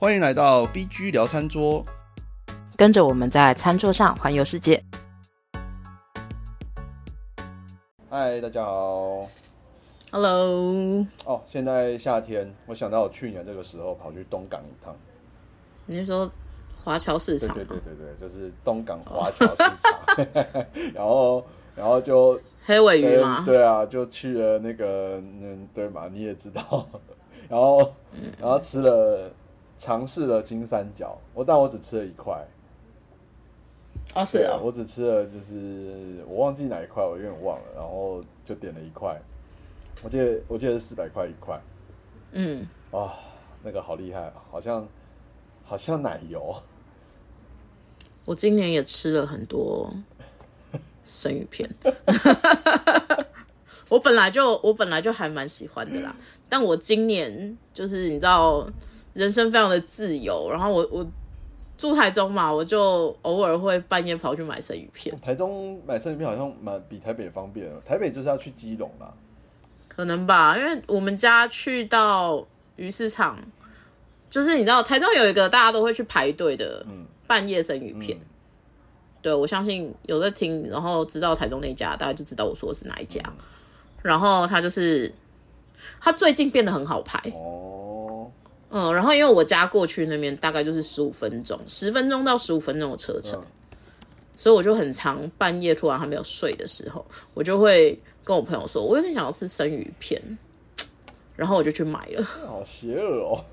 欢迎来到 BG 聊餐桌。跟着我们在餐桌上环游世界。嗨，大家好。Hello，哦，现在夏天，我想到我去年这个时候跑去东港一趟。你是说华侨市对场吗？对对对对，就是东港华侨市场。然后，然后就黑尾鱼对吗？对啊，就去了那个，嗯，对嘛，你也知道。然后，嗯然后吃了，尝试了金三角，我但我只吃了一块。哦，是啊，哦，我只吃了，就是我忘记哪一块，我有点忘了，然后就点了一块，我记得我记得是四百块一块，嗯，哇、那个好厉害，好像好像奶油，我今年也吃了很多生鱼片。我本来就我本来就还蛮喜欢的啦，但我今年就是你知道，人生非常的自由，然后我我住台中嘛，我就偶尔会半夜跑去买生鱼片。台中买生鱼片好像蛮比台北方便，台北就是要去基隆啦，可能吧，因为我们家去到鱼市场，就是你知道台中有一个大家都会去排队的嗯半夜生鱼片。对，我相信有在听，然后知道台中那一家，大家就知道我说的是哪一家。然后他就是，他最近变得很好排，哦，嗯，然后因为我家过去那边大概就是十五分钟，十分钟到十五分钟的车程，嗯所以我就很常半夜突然还没有睡的时候，我就会跟我朋友说，我有点想要吃生鱼片，然后我就去买了。好邪恶哦，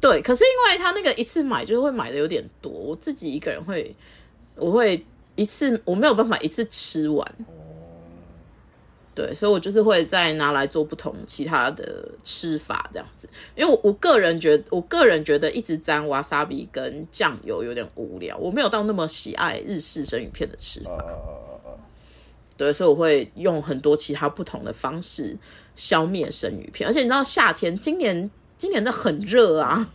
对，可是因为他那个一次买就是会买的有点多，我自己一个人会，我会一次我没有办法一次吃完。对，所以我就是会再拿来做不同其他的吃法这样子，因为我我个人觉得，我个人觉得一直沾 wasabi 跟酱油有点无聊，我没有到那么喜爱日式生鱼片的吃法。对，所以我会用很多其他不同的方式消灭生鱼片。而且你知道夏天，今年今年的很热啊，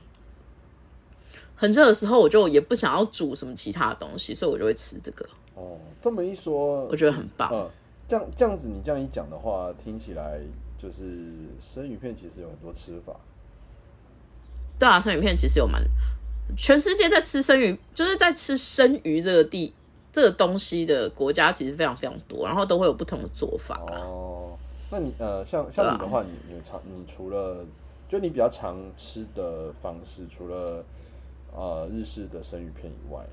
很热的时候，我就也不想要煮什么其他的东西，所以我就会吃这个，哦，这么一说，我觉得很棒。嗯，这样这样子，你这样一讲的话，听起来就是生鱼片其实有很多吃法。对啊，生鱼片其实有蛮，全世界在吃生鱼，就是在吃生鱼这个地这个东西的国家其实非常非常多，然后都会有不同的做法。哦，那你呃，像像你的话，你你常你除了就你比较常吃的方式，除了呃日式的生鱼片以外，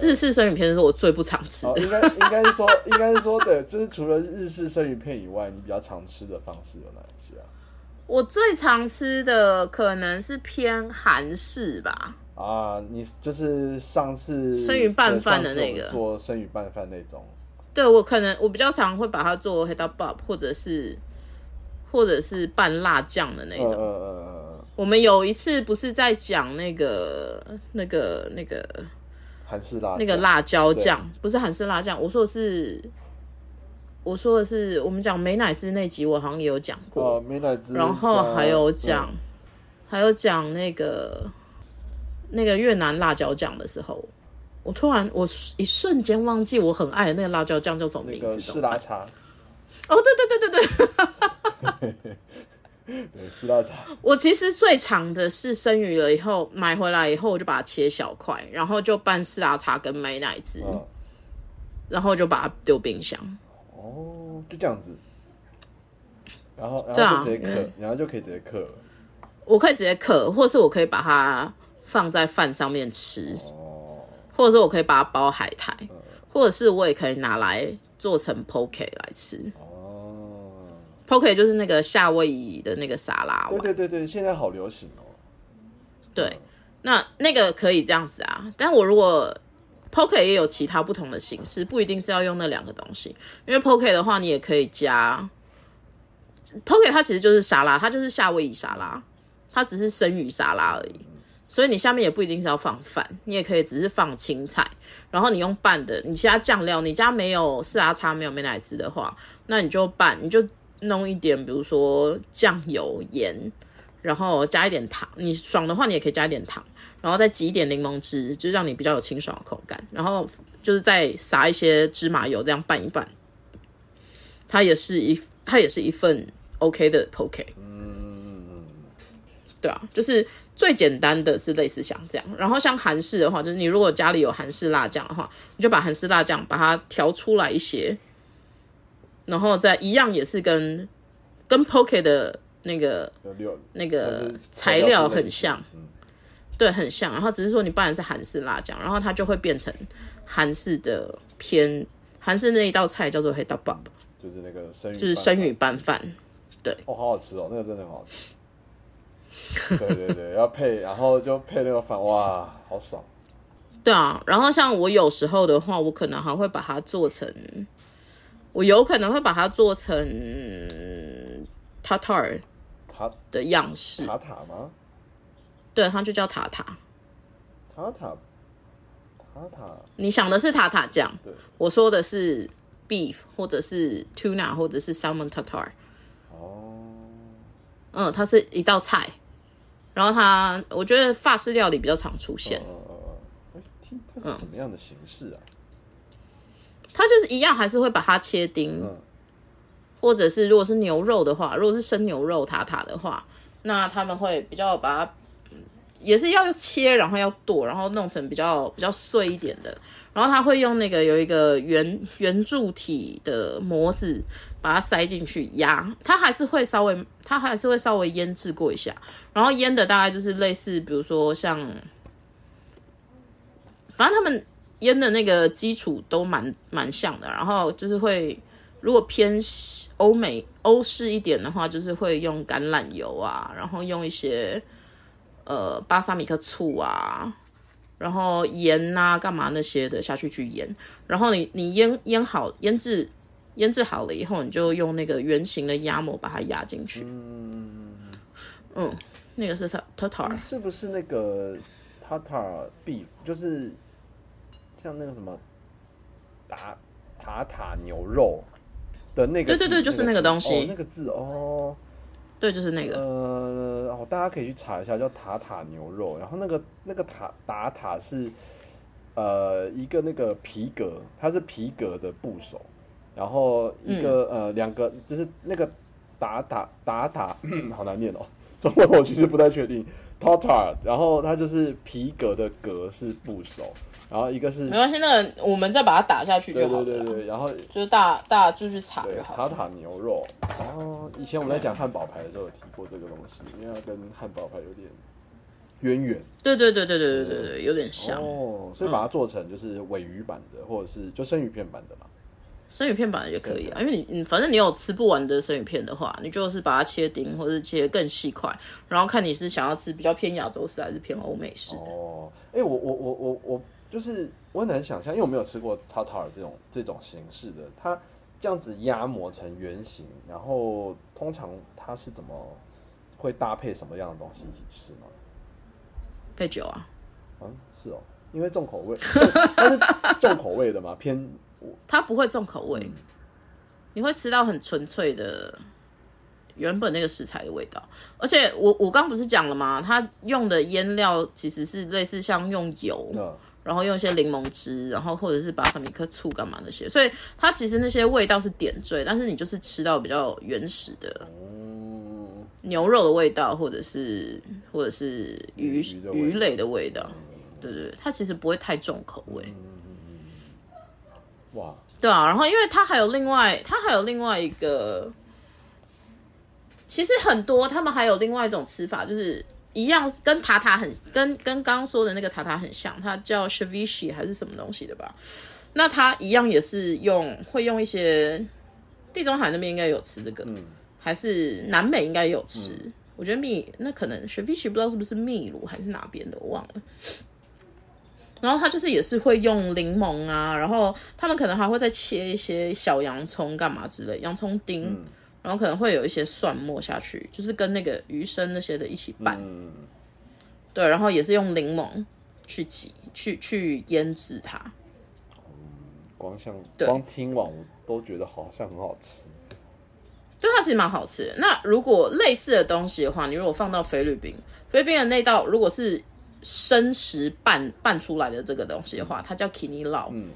日式生鱼片是我最不常吃哦，的，应该应该是说应该是说对，就是除了日式生鱼片以外，你比较常吃的方式有哪一些啊？我最常吃的可能是偏韩式吧。啊，你就是上次生鱼拌饭的那个做生鱼拌饭那种，对我可能我比较常会把它做黑刀 bob，或者是或者是拌辣酱的那种。呃呃呃呃，我们有一次不是在讲那个那个那个韩式辣酱那个辣椒酱，不是韩式辣酱，我说的是我说的是我们讲美乃滋那集，我好像也有讲过，呃美乃滋，然后还有讲、嗯还有讲那个那个越南辣椒酱的时候。我突然，我一瞬间忘记我很爱的那个辣椒酱叫什么名字，个士拉茶，哦，对对对对对，对四大茶，我其实最长的是生鱼了以后买回来以后，我就把它切小块，然后就拌四拉茶跟美奶滋，嗯，然后就把它丢冰箱。哦，就这样子，然后然后就直接因为刻，然后就可以直接刻了，我可以直接嗑，或是我可以把它放在饭上面吃，哦，或者是我可以把它包海苔，或者是我也可以拿来做成 poke 来吃。哦，poke 就是那个夏威夷的那个沙拉对碗，对对对，现在好流行哦，对，那那个可以这样子啊。但我如果 poke 也有其他不同的形式，不一定是要用那两个东西。因为 poke 的话，你也可以加 poke，它其实就是沙拉，它就是夏威夷沙拉，它只是生鱼沙拉而已。所以你下面也不一定是要放饭，你也可以只是放青菜，然后你用拌的，你其他酱料，你家没有四阿叉没有美乃滋的话，那你就拌，你就弄一点，比如说酱油、盐，然后加一点糖。你爽的话，你也可以加一点糖，然后再挤一点柠檬汁，就让你比较有清爽的口感。然后就是再撒一些芝麻油，这样拌一拌，它也是一它也是一份 OK 的 poke。对啊，就是最简单的是类似像这样，然后像韩式的话，就是你如果家里有韩式辣酱的话，你就把韩式辣酱把它调出来一些，然后再一样也是跟跟 Poke 的那个那个材料很像，嗯，对，很像，然后只是说你拌的是韩式辣酱，然后它就会变成韩式的偏韩式那一道菜叫做黑豆 b 就是那个生鱼，就是生鱼拌饭。对哦，好好吃哦，那个真的很好吃。对对对，要配，然后就配那个饭，哇，好爽。对啊，然后像我有时候的话，我可能还会把它做成，我有可能会把它做成 tartar 塔的样式，塔塔吗？对，它就叫塔塔。塔塔塔塔，你想的是塔塔酱，对，我说的是 beef 或者是 tuna 或者是 salmon tartar。哦，嗯，它是一道菜，然后它我觉得法式料理比较常出现，嗯嗯嗯，哎，它是什么样的形式啊？它就是一样还是会把它切丁，嗯。或者是如果是牛肉的话，如果是生牛肉塔塔的话，那他们会比较把它也是要切，然后要剁，然后弄成比较比较碎一点的，然后他会用那个有一个圆圆柱体的模子把它塞进去压，它还是会稍微它还是会稍微腌制过一下，然后腌的大概就是类似比如说像，反正他们腌的那个基础都蛮蛮像的，然后就是会。如果偏欧美欧式一点的话，就是会用橄榄油啊，然后用一些呃巴萨米克醋啊，然后盐啊，干嘛那些的下去去腌。然后你你腌腌好腌制腌制好了以后，你就用那个圆形的压模把它压进去。嗯，嗯，那个是 tartar，是不是那个塔塔 beef？就是像那个什么塔塔塔牛肉的那个，对对对就是那个东西哦那个字哦。对，就是那个。呃，哦，大家可以去查一下，叫塔塔牛肉。然后那个那个塔打塔是呃一个那个皮革，它是皮革的部首，然后一个、呃两个就是那个打打打打，好难念哦，中文我其实不太确定。Tartar，然后它就是皮革的革是部首，然后一个是没关系，那个我们再把它打下去就好了对。对对对，然后就是大大家就是查对就好了。塔塔牛肉。然后以前我们在讲汉堡排的时候有提过这个东西，因为它跟汉堡排有点渊源。对对对对对对对对，有点像。哦，所以把它做成就是尾鱼版的，或者是就生鱼片版的嘛。生鱼片本来就可以啊，因为你你反正你有吃不完的生鱼片的话，你就是把它切丁或者是切更细块，然后看你是想要吃比较偏亚洲式还是偏欧美式。哦，哎、我我我我我就是我很难想象，因为我没有吃过 tartar 这种这种形式的，它这样子压磨成圆形，然后通常它是怎么会搭配什么样的东西一起吃吗？配酒啊，嗯，是哦，因为重口味，它是重口味的嘛，偏它不会重口味，嗯你会吃到很纯粹的原本那个食材的味道。而且我我刚不是讲了吗？它用的腌料其实是类似像用油，那然后用一些柠檬汁，然后或者是巴萨米克醋干嘛那些，所以它其实那些味道是点缀，但是你就是吃到比较原始的嗯，牛肉的味道，或者是或者是鱼鱼类的味道，对对对，它其实不会太重口味，哇，对啊。然后因为它还有另外，它还有另外一个，其实很多他们还有另外一种吃法，就是一样跟塔塔很跟跟刚刚说的那个塔塔很像，它叫 shavishi 还是什么东西的吧？那它一样也是用会用一些地中海那边应该有吃这个，嗯还是南美应该有吃。我觉得秘那可能 s h 不知道是不是秘鲁还是哪边的，我忘了。然后他就是也是会用柠檬啊，然后他们可能还会再切一些小洋葱干嘛之类，洋葱丁，嗯然后可能会有一些蒜末下去，就是跟那个鱼生那些的一起拌。嗯，对，然后也是用柠檬去挤，去去腌制它。光像光听完我都觉得好像很好吃。对，它其实蛮好吃的。那如果类似的东西的话，你如果放到菲律宾，菲律宾的那道如果是生食拌拌出来的这个东西的话，它叫 kini lao。嗯。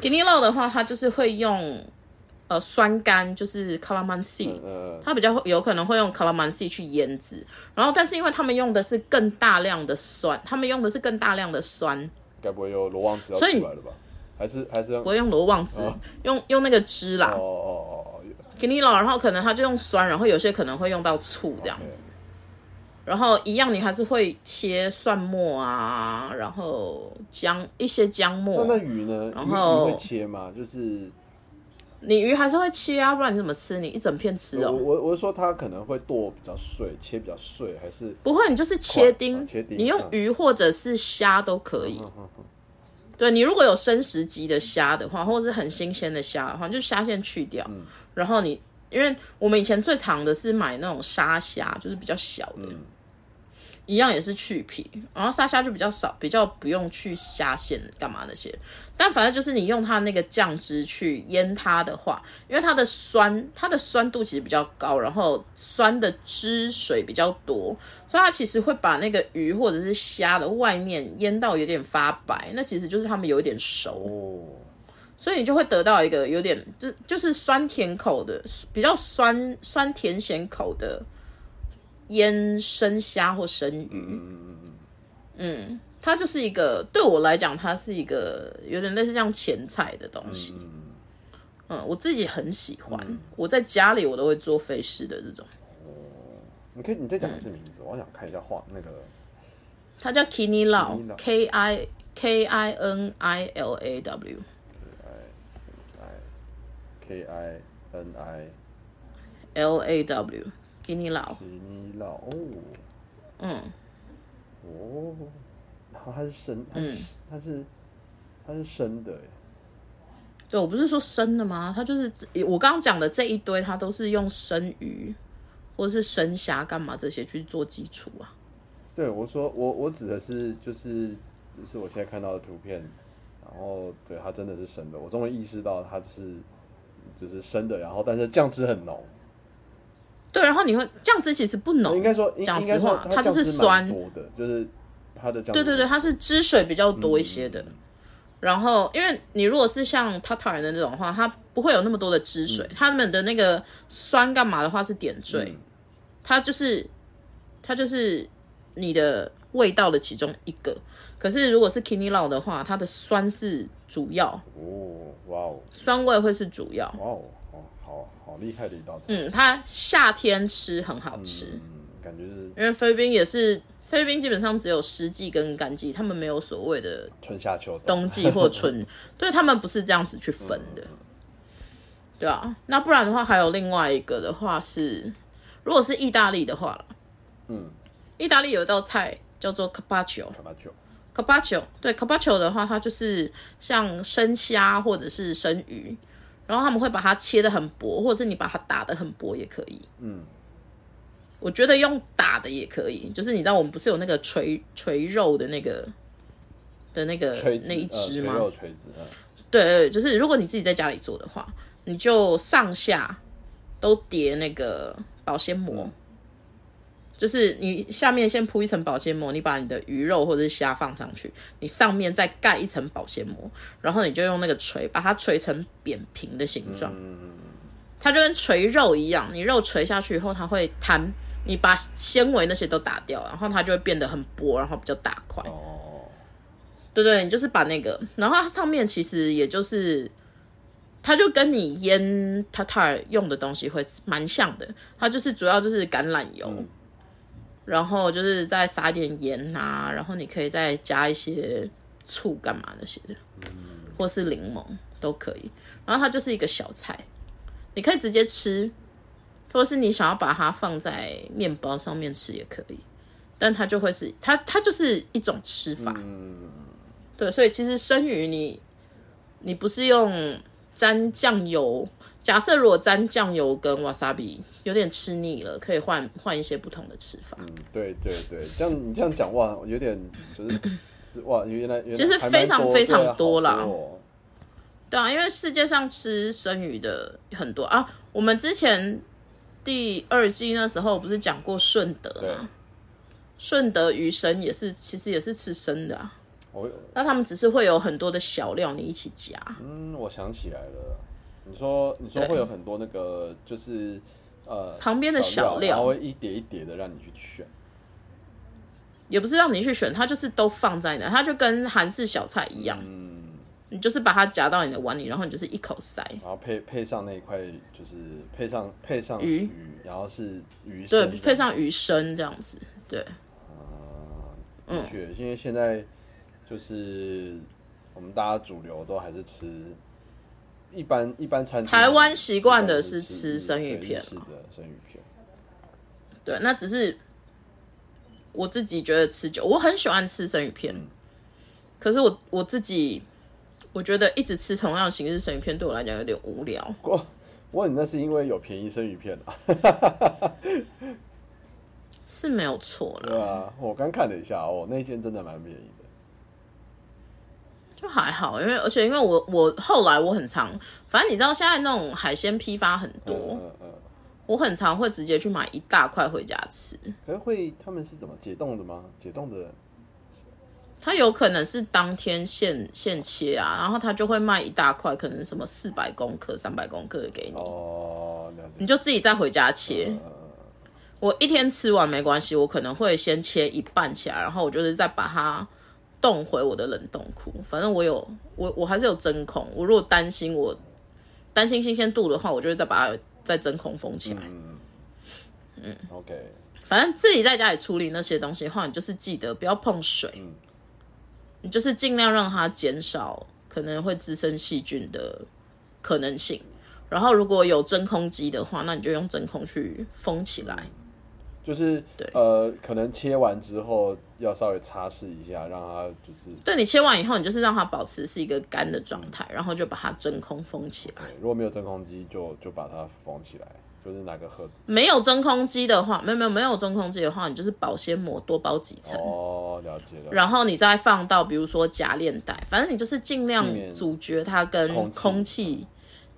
Kini lao 的话，它就是会用呃酸甘，就是 calamansi，、呃，它比较有可能会用 calamansi 去腌制，然后但是因为他们用的是更大量的酸，他们用的是更大量的酸，该不会有罗旺子要出所以来了吧？还是还是用？不会用罗旺子，用用那个汁啦。哦哦哦哦，k i n i l o 然后可能它就用酸，然后有些可能会用到醋这样子。然后一样，你还是会切蒜末啊，然后姜一些姜末。那鱼呢？然后鱼会切吗？就是你鱼还是会切啊，不然你怎么吃？你一整片吃我哦。我我是说它可能会剁比较碎，切比较碎，还是不会，你就是切哦丁，切丁你用嗯鱼或者是虾都可以。对你如果有生食级的虾的话，或者是很新鲜的虾的话，就虾线去掉，嗯然后你因为我们以前最常的是买那种沙虾，就是比较小的，嗯一样也是去皮，然后沙虾就比较少，比较不用去虾线干嘛那些。但反正就是你用它那个酱汁去腌它的话，因为它的酸，它的酸度其实比较高，然后酸的汁水比较多，所以它其实会把那个鱼或者是虾的外面腌到有点发白，那其实就是它们有一点熟。哦，所以你就会得到一个有点就就是酸甜口的，比较酸酸甜咸口的腌生虾或生鱼。嗯它就是一个对我来讲，它是一个有点类似像前菜的东西。嗯，我自己很喜欢，我在家里我都会做菲式的这种，你可以你再讲一次名字，我想看一下画那个它叫 Kini Lao Kini Lao K I K I N I L A W K I N I L A W Kini Lao。皮尼酪哦嗯，哦，然后它是生，它是、它是它是生的耶，对我不是说生的吗？它就是我刚刚讲的这一堆，它都是用生鱼或者是生虾干嘛这些去做基础啊。对我说我我指的是就是就是我现在看到的图片，然后对它真的是生的，我终于意识到它是就是生的，然后但是酱汁很浓，对，然后你会酱汁其实不浓，应该说讲实话它就是酸多的，就是它的酱汁对对对，它是汁水比较多一些的。然后，因为你如果是像 Tartar 的那种话，它不会有那么多的汁水，他们的那个酸干嘛的话是点缀，它就是它就是你的味道的其中一个。可是如果是 Kini Lao 的话，它的酸是主要，哦，哇哦酸味会是主要。哇哦，厉害的一道菜，嗯，它夏天吃很好吃，嗯，感觉是因为菲律宾也是菲律宾基本上只有湿季跟干季，他们没有所谓的春夏秋冬。季或春，对他们不是这样子去分的，对啊。那不然的话，还有另外一个的话是，如果是意大利的话了，嗯，意大利有一道菜叫做 carpaccio。卡巴酒，carpaccio 对 carpaccio 的话，它就是像生虾或者是生鱼，然后他们会把它切的很薄，或者是你把它打的很薄也可以。嗯，我觉得用打的也可以，就是你知道我们不是有那个锤锤肉的那个的那个那一呃只吗？锤肉锤子，嗯对对，就是如果你自己在家里做的话，你就上下都叠那个保鲜膜，嗯就是你下面先铺一层保鲜膜，你把你的鱼肉或者是虾放上去，你上面再盖一层保鲜膜，然后你就用那个锤把它锤成扁平的形状，它就跟锤肉一样，你肉锤下去以后它会弹，你把纤维那些都打掉，然后它就会变得很薄，然后比较大块。哦，对对，你就是把那个，然后它上面其实也就是，它就跟你腌 tartar 用的东西会蛮像的，它就是主要就是橄榄油，然后就是再撒点盐啊，然后你可以再加一些醋干嘛那些的，或是柠檬都可以。然后它就是一个小菜，你可以直接吃，或是你想要把它放在面包上面吃也可以，但它就会是它它就是一种吃法。对，所以其实生鱼你你不是用沾酱油，假设如果沾酱油跟 wasabi 有点吃腻了，可以换换一些不同的吃法。嗯，对对对，这样你这样讲哇，有点就是是 哇，原来原来其实非常非常多啦对啊，因为世界上吃生鱼的很多啊。我们之前第二季那时候不是讲过顺德对吗？顺德鱼生也是，其实也是吃生的啊。我那他们只是会有很多的小料你一起夹。嗯，我想起来了，你说你说会有很多那个就是呃旁边的小料然后会一叠一叠的让你去选。也不是让你去选，它就是都放在那，它就跟韩式小菜一样，嗯，你就是把它夹到你的碗里，然后你就是一口塞。然后配配上那一块就是配上配上鱼。鱼，然后是鱼对，配上鱼生这样子，对，的确，因为现在就是我们大家主流都还是吃一般一般餐厅台湾习惯的是是吃生鱼片是的生鱼片。对，那只是我自己觉得吃久，我很喜欢吃生鱼片，可是我我自己我觉得一直吃同样形式生鱼片对我来讲有点无聊。我我问你，那是因为有便宜生鱼片啊？是没有错啦，对啊，我刚看了一下哦，那间真的蛮便宜的。就还好，因为而且因为我我后来我很常，反正你知道现在那种海鲜批发很多，嗯嗯嗯。我很常会直接去买一大块回家吃。可是会他们是怎么解冻的吗？解冻的他有可能是当天现现切啊，然后他就会卖一大块，可能什么四百公克、三百公克的给你，哦，了解。你就自己再回家切。我一天吃完没关系，我可能会先切一半起来，然后我就是再把它冻回我的冷冻库。反正我有我我还是有真空，我如果担心我担心新鲜度的话，我就会再把它再真空封起来。嗯，OK，反正自己在家里处理那些东西的话，你就是记得不要碰水，你就是尽量让它减少可能会滋生细菌的可能性。然后如果有真空机的话，那你就用真空去封起来。就是呃，可能切完之后要稍微擦拭一下，让它就是对你切完以后，你就是让它保持是一个干的状态，然后就把它真空封起来。对如果没有真空机，就就把它封起来，就是拿个盒子。没有真空机的话，没有没有没有真空机的话，你就是保鲜膜多包几层。哦，了解了。然后你再放到比如说夹链袋，反正你就是尽量阻绝它跟空气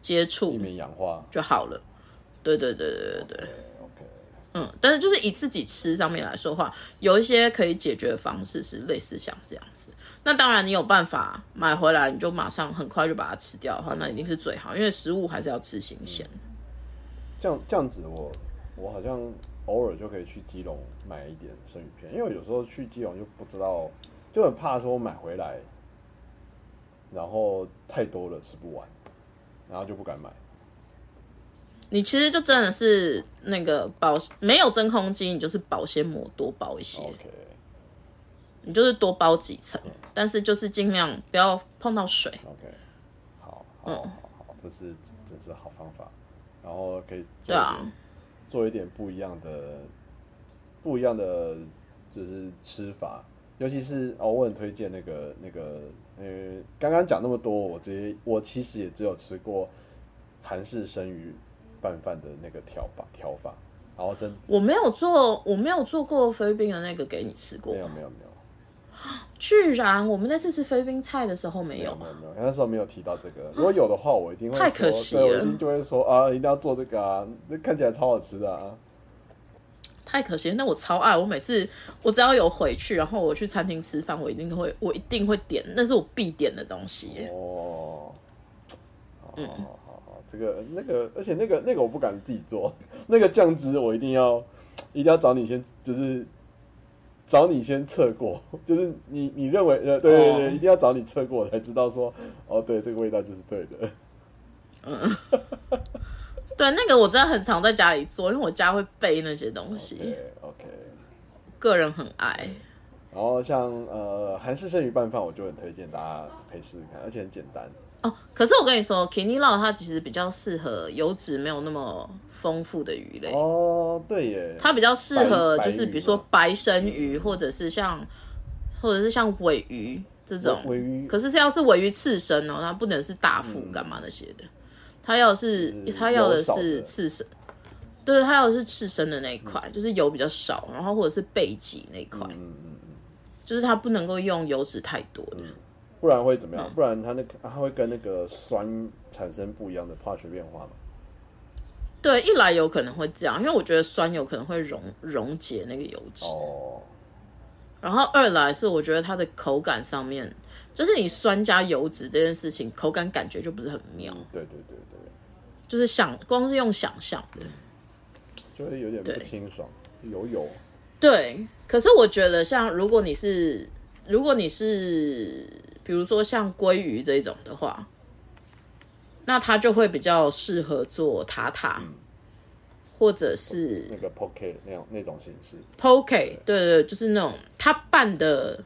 接触避免氧化。就好了。对对对对对嗯，但是就是以自己吃上面来说话，有一些可以解决的方式是类似像这样子。那当然，你有办法买回来，你就马上很快就把它吃掉的话，那一定是最好，因为食物还是要吃新鲜。这样这样子我，我好像偶尔就可以去基隆买一点生鱼片，因为有时候去基隆就不知道，就很怕说买回来，然后太多了吃不完，然后就不敢买。你其实就真的是那个保没有真空机，你就是保鲜膜多包一些，OK，你就是多包几层，但是就是尽量不要碰到水。OK，好，嗯。好，好，好，这是这是好方法，然后可以做对啊。一点、做一点不一样的不一样的就是吃法，尤其是哦，我很推荐那个那个呃，刚刚讲那么多，我直接我其实也只有吃过韩式生鱼拌饭的那个调法调法，然后真我没有做，我没有做过菲律宾的那个给你吃过没，有没有没有居然我们那次吃菲律宾菜的时候没没有没有没有，那时候没有提到这个。如果有的话，我一定会太可惜了我一定就会说啊，一定要做这个啊，那看起来超好吃的啊。太可惜了，那我超爱。我每次我只要有回去，然后我去餐厅吃饭，我一定会我一定会点，那是我必点的东西耶。哦，嗯这个那个，而且那个那个我不敢自己做，那个酱汁我一定要一定要找你先，就是找你先测过，就是你你认为呃，对对对，哦一定要找你测过，我才知道说哦，对，这个味道就是对的。嗯 对，那个我真的很常在家里做，因为我家会备那些东西，对，OK。个人很爱。然后像呃韩式生鱼拌饭，我就很推荐大家可以试试看，而且很简单。哦，可是我跟你说 k i n i 烙它其实比较适合油脂没有那么丰富的鱼类，哦，对耶，它比较适合就是比如说白生鱼，或者是像或者是像尾鱼这种。尾鱼。可是是要是尾鱼刺身哦，它不能是大腹干嘛那些的，它要是是它要的是刺身，对，它要的是刺身的那一块，就是油比较少，然后或者是背脊那一块，就是它不能够用油脂太多的。不然会怎么样？嗯不然它那个它会跟那个酸产生不一样的化学变化嘛？对，一来有可能会这样，因为我觉得酸有可能会溶溶解那个油脂。哦，然后二来是我觉得它的口感上面，就是你酸加油脂这件事情，口感感觉就不是很妙，对对对对，就是想光是用想象的。就会有点不清爽，油油。对，可是我觉得像如果你是如果你是比如说像鲑鱼这种的话，那它就会比较适合做塔塔，或者是那个 poke 那种那种形式，poke，对。对对，就是那种它拌的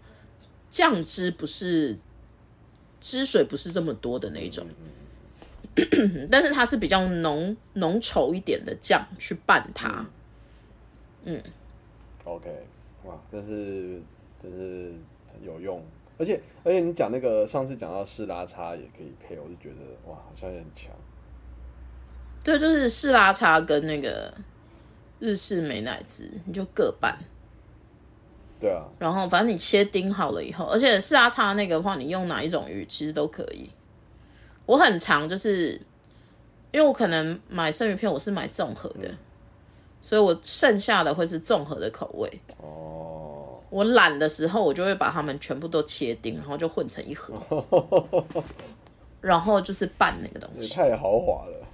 酱汁不是汁水不是这么多的那一种，但是它是比较浓浓稠一点的酱去拌它。嗯。OK，哇，真是真是很有用，而且而且你讲那个上次讲到士拉叉也可以配，我就觉得哇，好像也很强。对，就是士拉茶跟那个日式美乃滋，你就各半。对啊，然后反正你切丁好了以后，而且四拉叉那个的话，你用哪一种鱼其实都可以。我很常就是，因为我可能买生鱼片，我是买综合的，所以我剩下的会是综合的口味。哦，我懒的时候，我就会把它们全部都切丁，然后就混成一盒，然后就是拌那个东西。也太豪华了。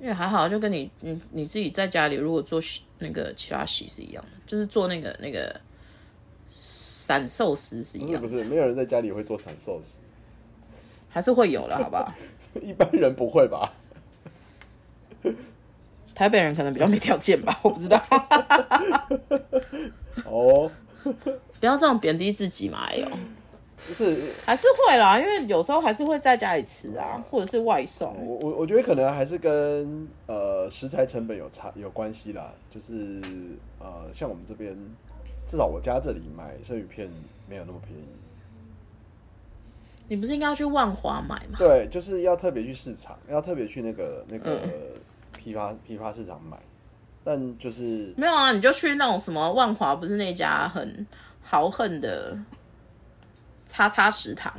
因为还好，就跟你你你自己在家里如果做那个其他席是一样的，就是做那个那个散寿司是一样的，不是不是，没有人在家里会做散寿司，还是会有的，好不好？一般人不会吧？台北人可能比较没条件吧，我不知道。哦，不要这样贬低自己嘛，哎呦，不是，还是会啦，因为有时候还是会在家里吃啊，或者是外送。我我我觉得可能还是跟呃食材成本有差有关系啦，就是呃像我们这边，至少我家这里买生鱼片没有那么便宜。你不是应该要去万华买吗？对，就是要特别去市场，要特别去那个那个批发批发市场买，但就是没有啊，你就去那种什么万华，不是那家很豪横的叉叉食堂。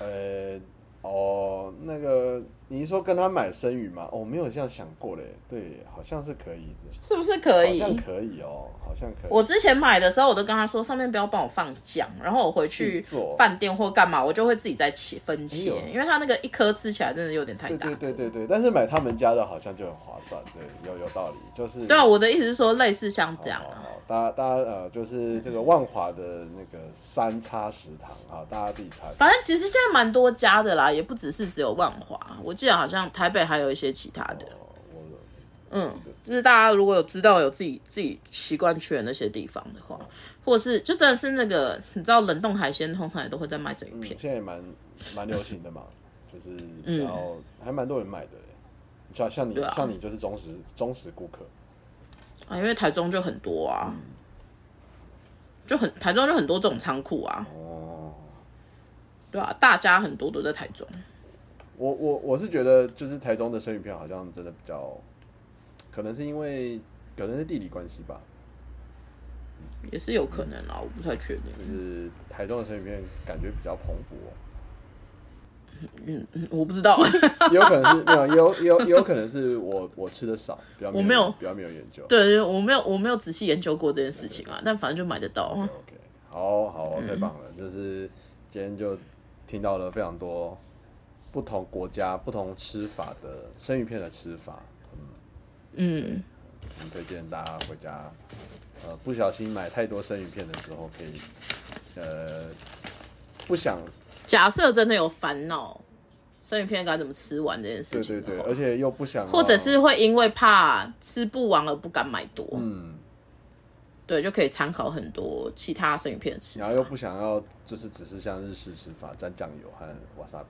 呃哦那个你是说跟他买生鱼吗？哦，我没有这样想过嘞，对，好像是可以的，是不是可以？好像可以哦，好像可以。我之前买的时候，我都跟他说上面不要帮我放酱，然后我回去做饭店或干嘛，我就会自己再切分切，因为它那个一颗吃起来真的有点太对大。对对对对，但是买他们家的好像就很划算，对，有有道理，就是对啊，我的意思是说，类似像这样啊，好好，大家大家呃，就是这个万华的那个三叉食堂啊，大家自己查。反正其实现在蛮多家的啦，也不只是只有万华，我记得好像台北还有一些其他的。嗯，就是大家如果有知道有自己自己习惯去的那些地方的话，或者是就真的是那个你知道冷冻海鲜通常也都会在卖生鱼嗯，片，现在也蛮蛮流行的嘛，就是嗯。然后还蛮多人买的耶。像像你、啊。像你就是忠实忠实顾客，啊，因为台中就很多啊，就很台中就很多这种仓库啊，哦，对啊，大家很多都在台中。我我我是觉得就是台中的生鱼片好像真的比较，可能是因为可能是地理关系吧，也是有可能啊，我不太确定。就是台中的生鱼片感觉比较蓬勃。嗯，我不知道，也有可能是没有，也有也有也有可能是我我吃的少，比较我没有比较没有研究。对，我没有我没有仔细研究过这件事情啊，但反正就买得到。OK，好好，太棒了！就是今天就听到了非常多不同国家、不同吃法的生鱼片的吃法，嗯，很推荐大家回家，呃，不小心买太多生鱼片的时候，可以呃不想，假设真的有烦恼生鱼片该怎么吃完这件事情对对，对而且又不想，或者是会因为怕吃不完而不敢买多，嗯，对，就可以参考很多其他生鱼片吃然后。又不想要，就是只是像日式吃法沾酱油和 wasabi，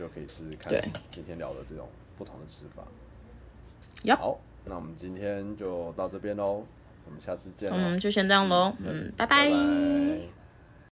就可以试试看对。今天聊的这种不同的吃法。好，那我们今天就到这边喽，我们下次见喽，嗯，就先这样喽，嗯，拜拜。拜拜